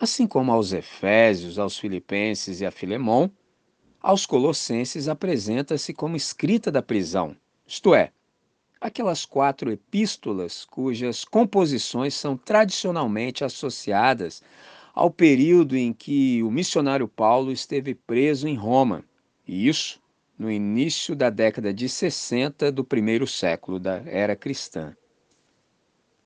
Assim como aos Efésios, aos Filipenses e a Filemão, aos Colossenses apresenta-se como escrita da prisão, isto é, aquelas quatro epístolas cujas composições são tradicionalmente associadas ao período em que o missionário Paulo esteve preso em Roma, e isso no início da década de 60 do primeiro século da era cristã.